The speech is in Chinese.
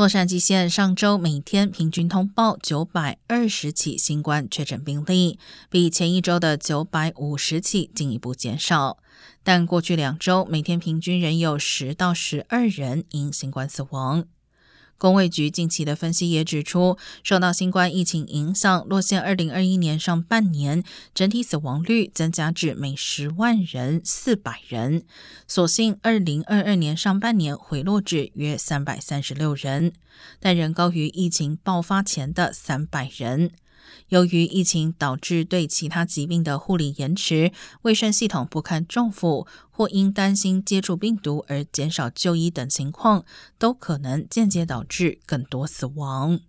洛杉矶县上周每天平均通报九百二十起新冠确诊病例，比前一周的九百五十起进一步减少。但过去两周每天平均仍有十到十二人因新冠死亡。工卫局近期的分析也指出，受到新冠疫情影响，洛县二零二一年上半年整体死亡率增加至每十万人四百人，所幸二零二二年上半年回落至约三百三十六人，但仍高于疫情爆发前的三百人。由于疫情导致对其他疾病的护理延迟，卫生系统不堪重负，或因担心接触病毒而减少就医等情况，都可能间接导致更多死亡。